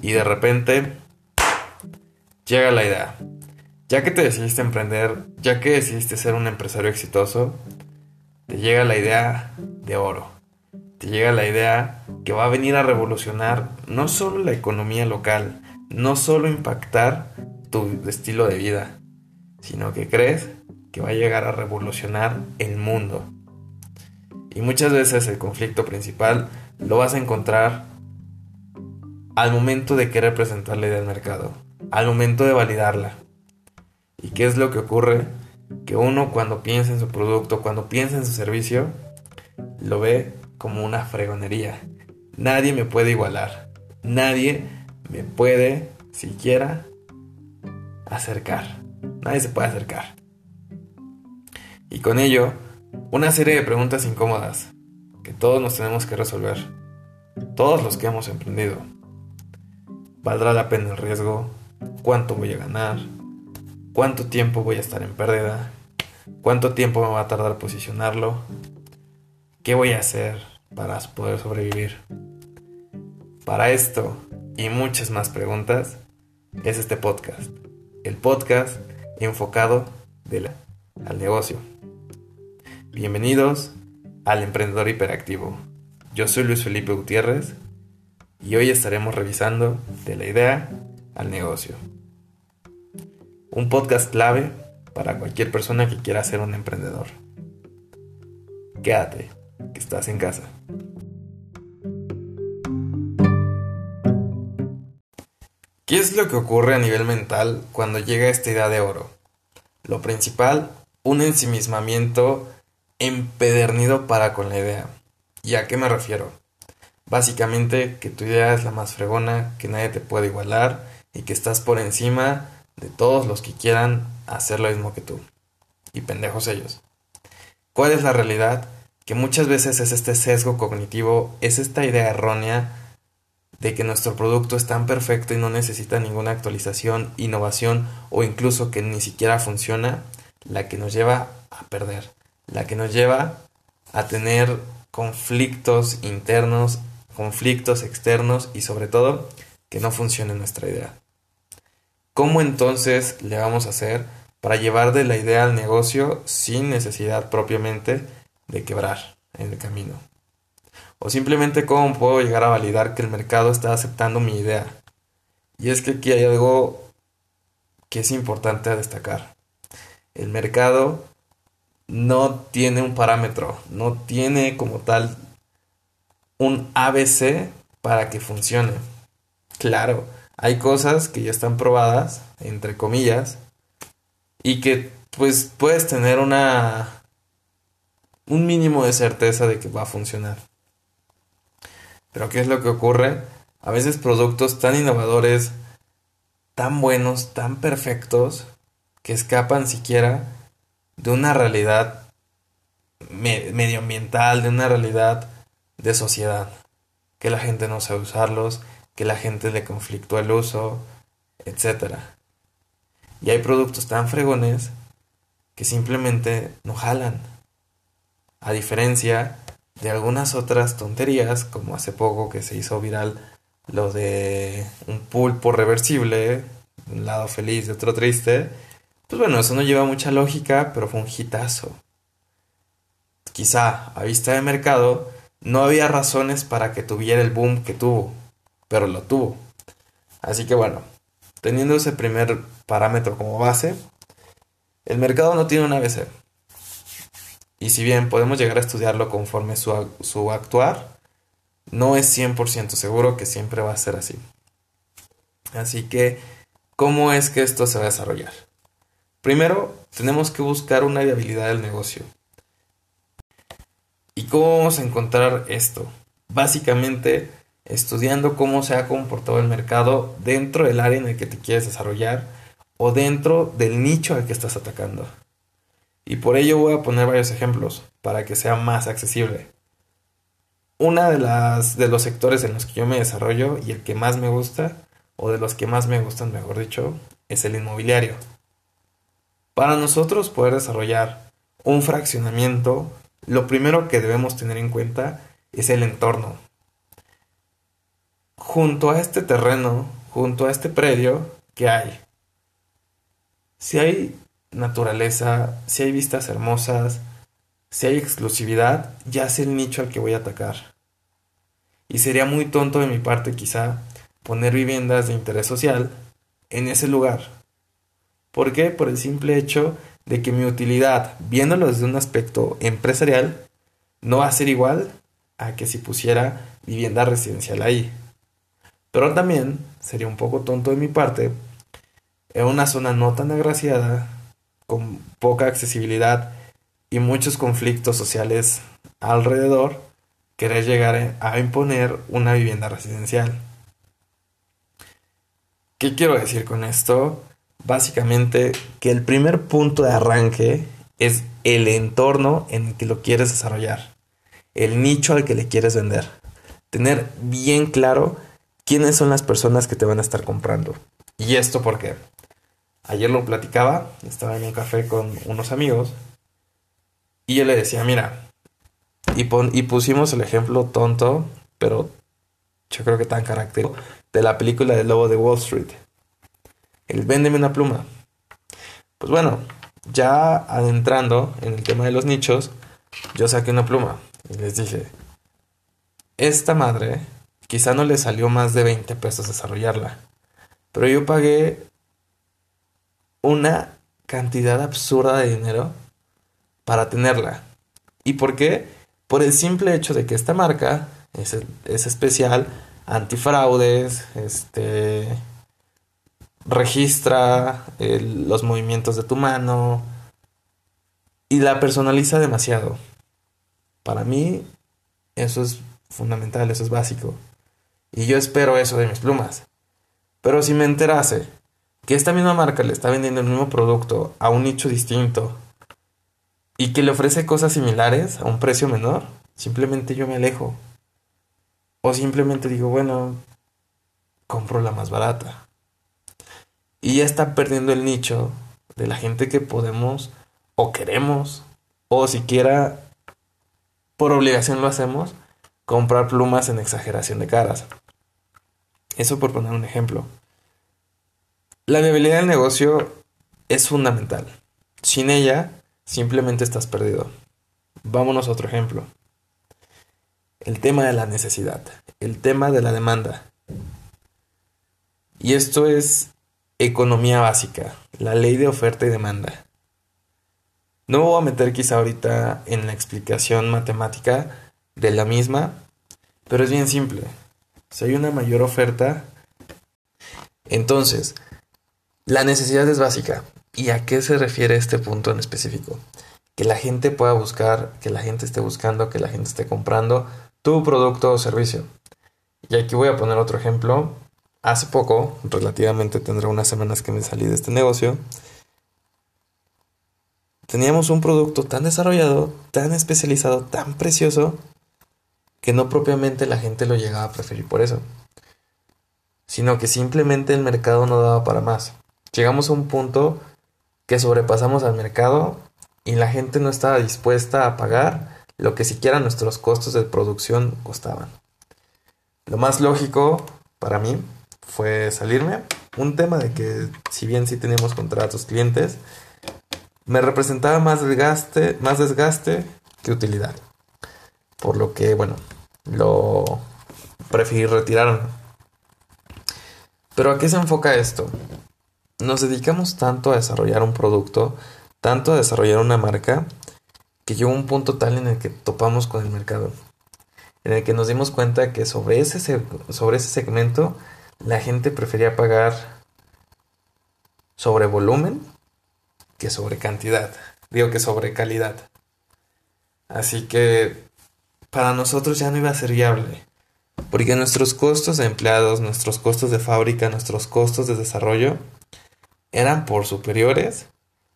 y de repente llega la idea. Ya que te decidiste emprender, ya que decidiste ser un empresario exitoso, te llega la idea de oro. Te llega la idea que va a venir a revolucionar no solo la economía local, no solo impactar tu estilo de vida, sino que crees que va a llegar a revolucionar el mundo. Y muchas veces el conflicto principal lo vas a encontrar al momento de querer presentar la idea al mercado, al momento de validarla. ¿Y qué es lo que ocurre? Que uno cuando piensa en su producto, cuando piensa en su servicio, lo ve como una fregonería. Nadie me puede igualar. Nadie me puede siquiera acercar. Nadie se puede acercar. Y con ello, una serie de preguntas incómodas que todos nos tenemos que resolver. Todos los que hemos emprendido. ¿Valdrá la pena el riesgo? ¿Cuánto voy a ganar? ¿Cuánto tiempo voy a estar en pérdida? ¿Cuánto tiempo me va a tardar posicionarlo? ¿Qué voy a hacer para poder sobrevivir? Para esto y muchas más preguntas es este podcast. El podcast enfocado al negocio. Bienvenidos al Emprendedor Hiperactivo. Yo soy Luis Felipe Gutiérrez y hoy estaremos revisando de la idea al negocio. Un podcast clave para cualquier persona que quiera ser un emprendedor. Quédate, que estás en casa. ¿Qué es lo que ocurre a nivel mental cuando llega esta idea de oro? Lo principal, un ensimismamiento empedernido para con la idea. ¿Y a qué me refiero? Básicamente que tu idea es la más fregona, que nadie te puede igualar y que estás por encima de todos los que quieran hacer lo mismo que tú. Y pendejos ellos. ¿Cuál es la realidad? Que muchas veces es este sesgo cognitivo, es esta idea errónea de que nuestro producto es tan perfecto y no necesita ninguna actualización, innovación o incluso que ni siquiera funciona, la que nos lleva a perder la que nos lleva a tener conflictos internos, conflictos externos y sobre todo que no funcione nuestra idea. ¿Cómo entonces le vamos a hacer para llevar de la idea al negocio sin necesidad propiamente de quebrar en el camino? O simplemente cómo puedo llegar a validar que el mercado está aceptando mi idea. Y es que aquí hay algo que es importante a destacar. El mercado no tiene un parámetro, no tiene como tal un ABC para que funcione. Claro, hay cosas que ya están probadas, entre comillas, y que pues puedes tener una un mínimo de certeza de que va a funcionar. Pero ¿qué es lo que ocurre? A veces productos tan innovadores, tan buenos, tan perfectos, que escapan siquiera de una realidad medioambiental, de una realidad de sociedad. Que la gente no sabe usarlos, que la gente le conflictúa el uso, etc. Y hay productos tan fregones que simplemente no jalan. A diferencia de algunas otras tonterías, como hace poco que se hizo viral lo de un pulpo reversible, un lado feliz y otro triste, pues bueno, eso no lleva mucha lógica, pero fue un hitazo. Quizá a vista de mercado no había razones para que tuviera el boom que tuvo, pero lo tuvo. Así que bueno, teniendo ese primer parámetro como base, el mercado no tiene un ABC. Y si bien podemos llegar a estudiarlo conforme su, su actuar, no es 100% seguro que siempre va a ser así. Así que, ¿cómo es que esto se va a desarrollar? Primero, tenemos que buscar una viabilidad del negocio. ¿Y cómo vamos a encontrar esto? Básicamente, estudiando cómo se ha comportado el mercado dentro del área en el que te quieres desarrollar o dentro del nicho al que estás atacando. Y por ello voy a poner varios ejemplos para que sea más accesible. Una de las de los sectores en los que yo me desarrollo y el que más me gusta o de los que más me gustan, mejor dicho, es el inmobiliario. Para nosotros poder desarrollar un fraccionamiento, lo primero que debemos tener en cuenta es el entorno. junto a este terreno, junto a este predio, ¿qué hay? Si hay naturaleza, si hay vistas hermosas, si hay exclusividad, ya sé el nicho al que voy a atacar. Y sería muy tonto de mi parte quizá poner viviendas de interés social en ese lugar. ¿Por qué? Por el simple hecho de que mi utilidad, viéndolo desde un aspecto empresarial, no va a ser igual a que si pusiera vivienda residencial ahí. Pero también sería un poco tonto de mi parte en una zona no tan agraciada, con poca accesibilidad y muchos conflictos sociales alrededor, querer llegar a imponer una vivienda residencial. ¿Qué quiero decir con esto? Básicamente que el primer punto de arranque es el entorno en el que lo quieres desarrollar, el nicho al que le quieres vender. Tener bien claro quiénes son las personas que te van a estar comprando. ¿Y esto por qué? Ayer lo platicaba, estaba en un café con unos amigos y yo le decía, mira, y, y pusimos el ejemplo tonto, pero yo creo que tan característico, de la película del lobo de Wall Street. El véndeme una pluma. Pues bueno, ya adentrando en el tema de los nichos, yo saqué una pluma y les dije, esta madre quizá no le salió más de 20 pesos desarrollarla, pero yo pagué una cantidad absurda de dinero para tenerla. ¿Y por qué? Por el simple hecho de que esta marca es, es especial, antifraudes, este registra los movimientos de tu mano y la personaliza demasiado. Para mí eso es fundamental, eso es básico. Y yo espero eso de mis plumas. Pero si me enterase que esta misma marca le está vendiendo el mismo producto a un nicho distinto y que le ofrece cosas similares a un precio menor, simplemente yo me alejo. O simplemente digo, bueno, compro la más barata. Y ya está perdiendo el nicho de la gente que podemos o queremos, o siquiera por obligación lo hacemos, comprar plumas en exageración de caras. Eso por poner un ejemplo. La viabilidad del negocio es fundamental. Sin ella, simplemente estás perdido. Vámonos a otro ejemplo. El tema de la necesidad, el tema de la demanda. Y esto es economía básica, la ley de oferta y demanda. No voy a meter quizá ahorita en la explicación matemática de la misma, pero es bien simple. Si hay una mayor oferta, entonces la necesidad es básica. ¿Y a qué se refiere este punto en específico? Que la gente pueda buscar, que la gente esté buscando, que la gente esté comprando tu producto o servicio. Y aquí voy a poner otro ejemplo. Hace poco, relativamente tendrá unas semanas que me salí de este negocio, teníamos un producto tan desarrollado, tan especializado, tan precioso, que no propiamente la gente lo llegaba a preferir por eso, sino que simplemente el mercado no daba para más. Llegamos a un punto que sobrepasamos al mercado y la gente no estaba dispuesta a pagar lo que siquiera nuestros costos de producción costaban. Lo más lógico para mí fue salirme. Un tema de que si bien sí teníamos contratos clientes, me representaba más desgaste, más desgaste que utilidad. Por lo que, bueno, lo preferí retirarme. Pero ¿a qué se enfoca esto? nos dedicamos tanto a desarrollar un producto, tanto a desarrollar una marca, que llegó un punto tal en el que topamos con el mercado, en el que nos dimos cuenta que sobre ese, sobre ese segmento la gente prefería pagar sobre volumen que sobre cantidad, digo que sobre calidad. Así que para nosotros ya no iba a ser viable, porque nuestros costos de empleados, nuestros costos de fábrica, nuestros costos de desarrollo, eran por superiores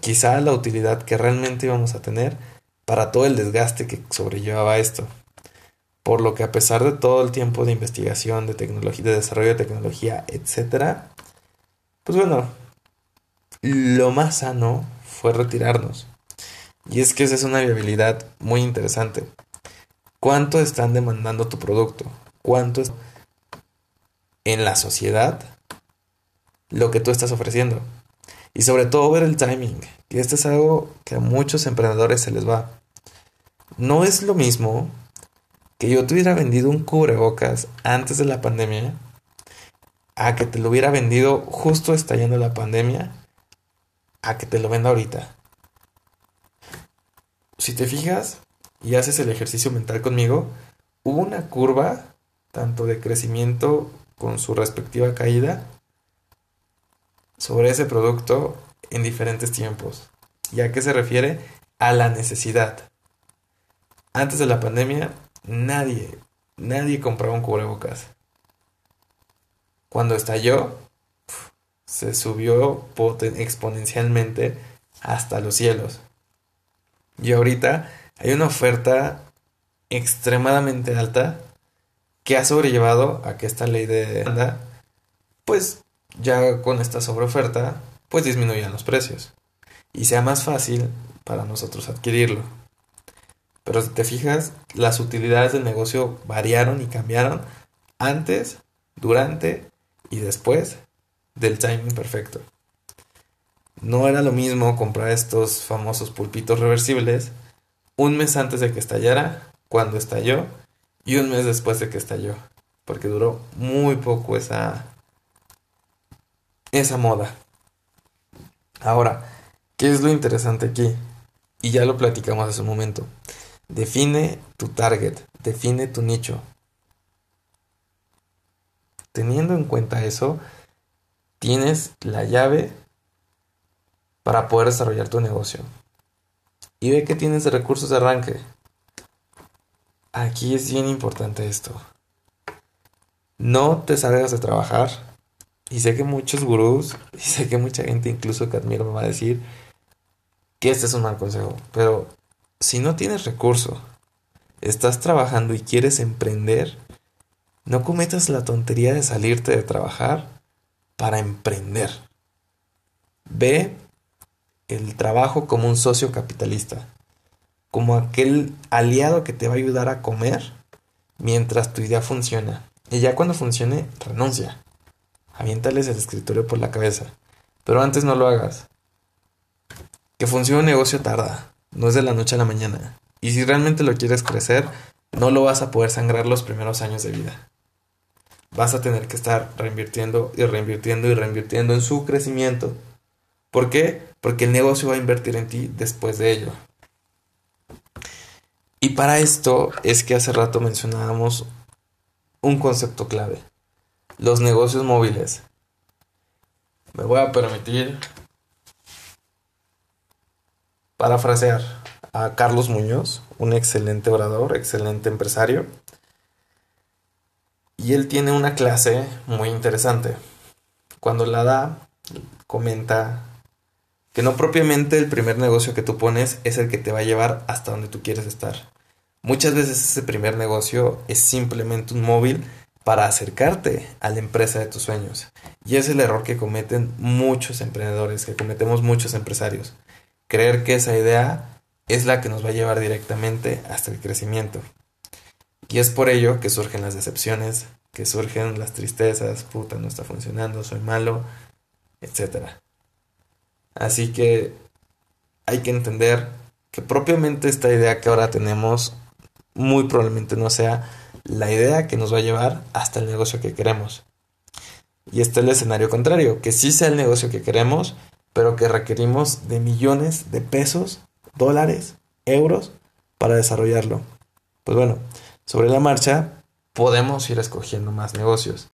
quizá la utilidad que realmente íbamos a tener para todo el desgaste que sobrellevaba esto. Por lo que a pesar de todo el tiempo de investigación, de tecnología, de desarrollo de tecnología, etc., pues bueno, lo más sano fue retirarnos. Y es que esa es una viabilidad muy interesante. ¿Cuánto están demandando tu producto? ¿Cuánto en la sociedad lo que tú estás ofreciendo. Y sobre todo ver el timing, que este es algo que a muchos emprendedores se les va. No es lo mismo que yo te hubiera vendido un cubrebocas antes de la pandemia a que te lo hubiera vendido justo estallando la pandemia a que te lo venda ahorita. Si te fijas y haces el ejercicio mental conmigo, hubo una curva tanto de crecimiento con su respectiva caída sobre ese producto en diferentes tiempos. ¿Y a qué se refiere? A la necesidad. Antes de la pandemia, nadie, nadie compraba un cubrebocas. Cuando estalló, se subió exponencialmente hasta los cielos. Y ahorita hay una oferta extremadamente alta que ha sobrellevado a que esta ley de demanda, pues ya con esta sobreoferta, pues disminuyan los precios y sea más fácil para nosotros adquirirlo. Pero si te fijas, las utilidades del negocio variaron y cambiaron antes, durante y después del timing perfecto. No era lo mismo comprar estos famosos pulpitos reversibles un mes antes de que estallara, cuando estalló, y un mes después de que estalló, porque duró muy poco esa, esa moda. Ahora, ¿qué es lo interesante aquí? Y ya lo platicamos hace un momento. Define tu target, define tu nicho. Teniendo en cuenta eso, tienes la llave para poder desarrollar tu negocio. Y ve que tienes recursos de arranque. Aquí es bien importante esto. No te salgas de trabajar. Y sé que muchos gurús, y sé que mucha gente incluso que admiro me va a decir que este es un mal consejo. Pero si no tienes recurso, estás trabajando y quieres emprender, no cometas la tontería de salirte de trabajar para emprender. Ve el trabajo como un socio capitalista como aquel aliado que te va a ayudar a comer mientras tu idea funciona. Y ya cuando funcione, renuncia. Aviéntales el escritorio por la cabeza. Pero antes no lo hagas. Que funcione un negocio tarda, no es de la noche a la mañana. Y si realmente lo quieres crecer, no lo vas a poder sangrar los primeros años de vida. Vas a tener que estar reinvirtiendo y reinvirtiendo y reinvirtiendo en su crecimiento. ¿Por qué? Porque el negocio va a invertir en ti después de ello. Y para esto es que hace rato mencionábamos un concepto clave, los negocios móviles. Me voy a permitir parafrasear a Carlos Muñoz, un excelente orador, excelente empresario. Y él tiene una clase muy interesante. Cuando la da, comenta que no propiamente el primer negocio que tú pones es el que te va a llevar hasta donde tú quieres estar. Muchas veces ese primer negocio es simplemente un móvil para acercarte a la empresa de tus sueños. Y es el error que cometen muchos emprendedores, que cometemos muchos empresarios. Creer que esa idea es la que nos va a llevar directamente hasta el crecimiento. Y es por ello que surgen las decepciones, que surgen las tristezas, puta, no está funcionando, soy malo, etc. Así que hay que entender que propiamente esta idea que ahora tenemos muy probablemente no sea la idea que nos va a llevar hasta el negocio que queremos. Y este es el escenario contrario, que sí sea el negocio que queremos, pero que requerimos de millones de pesos, dólares, euros para desarrollarlo. Pues bueno, sobre la marcha podemos ir escogiendo más negocios.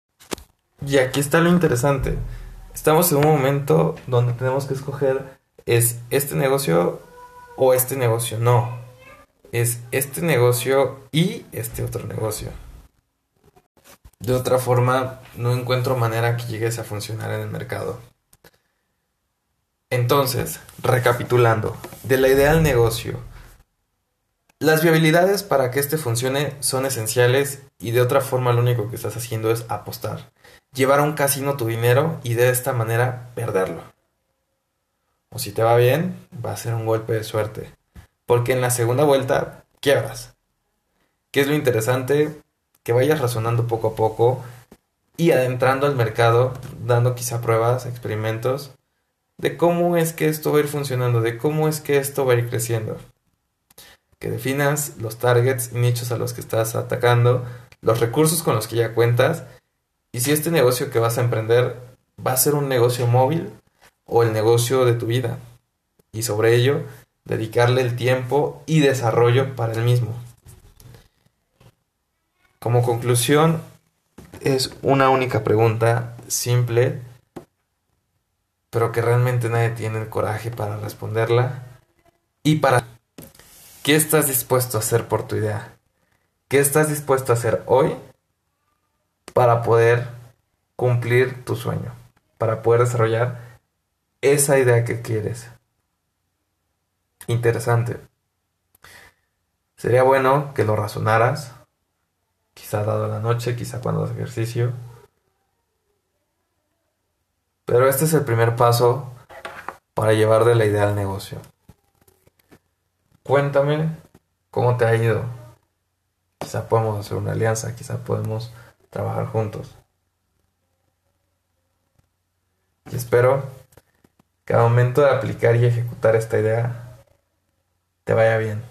Y aquí está lo interesante. Estamos en un momento donde tenemos que escoger es este negocio o este negocio no es este negocio y este otro negocio. De otra forma, no encuentro manera que llegues a funcionar en el mercado. Entonces, recapitulando, de la idea al negocio, las viabilidades para que este funcione son esenciales y de otra forma lo único que estás haciendo es apostar, llevar a un casino tu dinero y de esta manera perderlo. O si te va bien, va a ser un golpe de suerte porque en la segunda vuelta quiebras. ¿Qué es lo interesante? Que vayas razonando poco a poco y adentrando al mercado, dando quizá pruebas, experimentos de cómo es que esto va a ir funcionando, de cómo es que esto va a ir creciendo. Que definas los targets y nichos a los que estás atacando, los recursos con los que ya cuentas y si este negocio que vas a emprender va a ser un negocio móvil o el negocio de tu vida. Y sobre ello, dedicarle el tiempo y desarrollo para el mismo. Como conclusión, es una única pregunta simple, pero que realmente nadie tiene el coraje para responderla. Y para, ¿qué estás dispuesto a hacer por tu idea? ¿Qué estás dispuesto a hacer hoy para poder cumplir tu sueño? Para poder desarrollar esa idea que quieres. Interesante. Sería bueno que lo razonaras, quizá dado la noche, quizá cuando haces ejercicio. Pero este es el primer paso para llevar de la idea al negocio. Cuéntame cómo te ha ido. Quizá podemos hacer una alianza, quizá podemos trabajar juntos. Y espero que al momento de aplicar y ejecutar esta idea te vaya bien.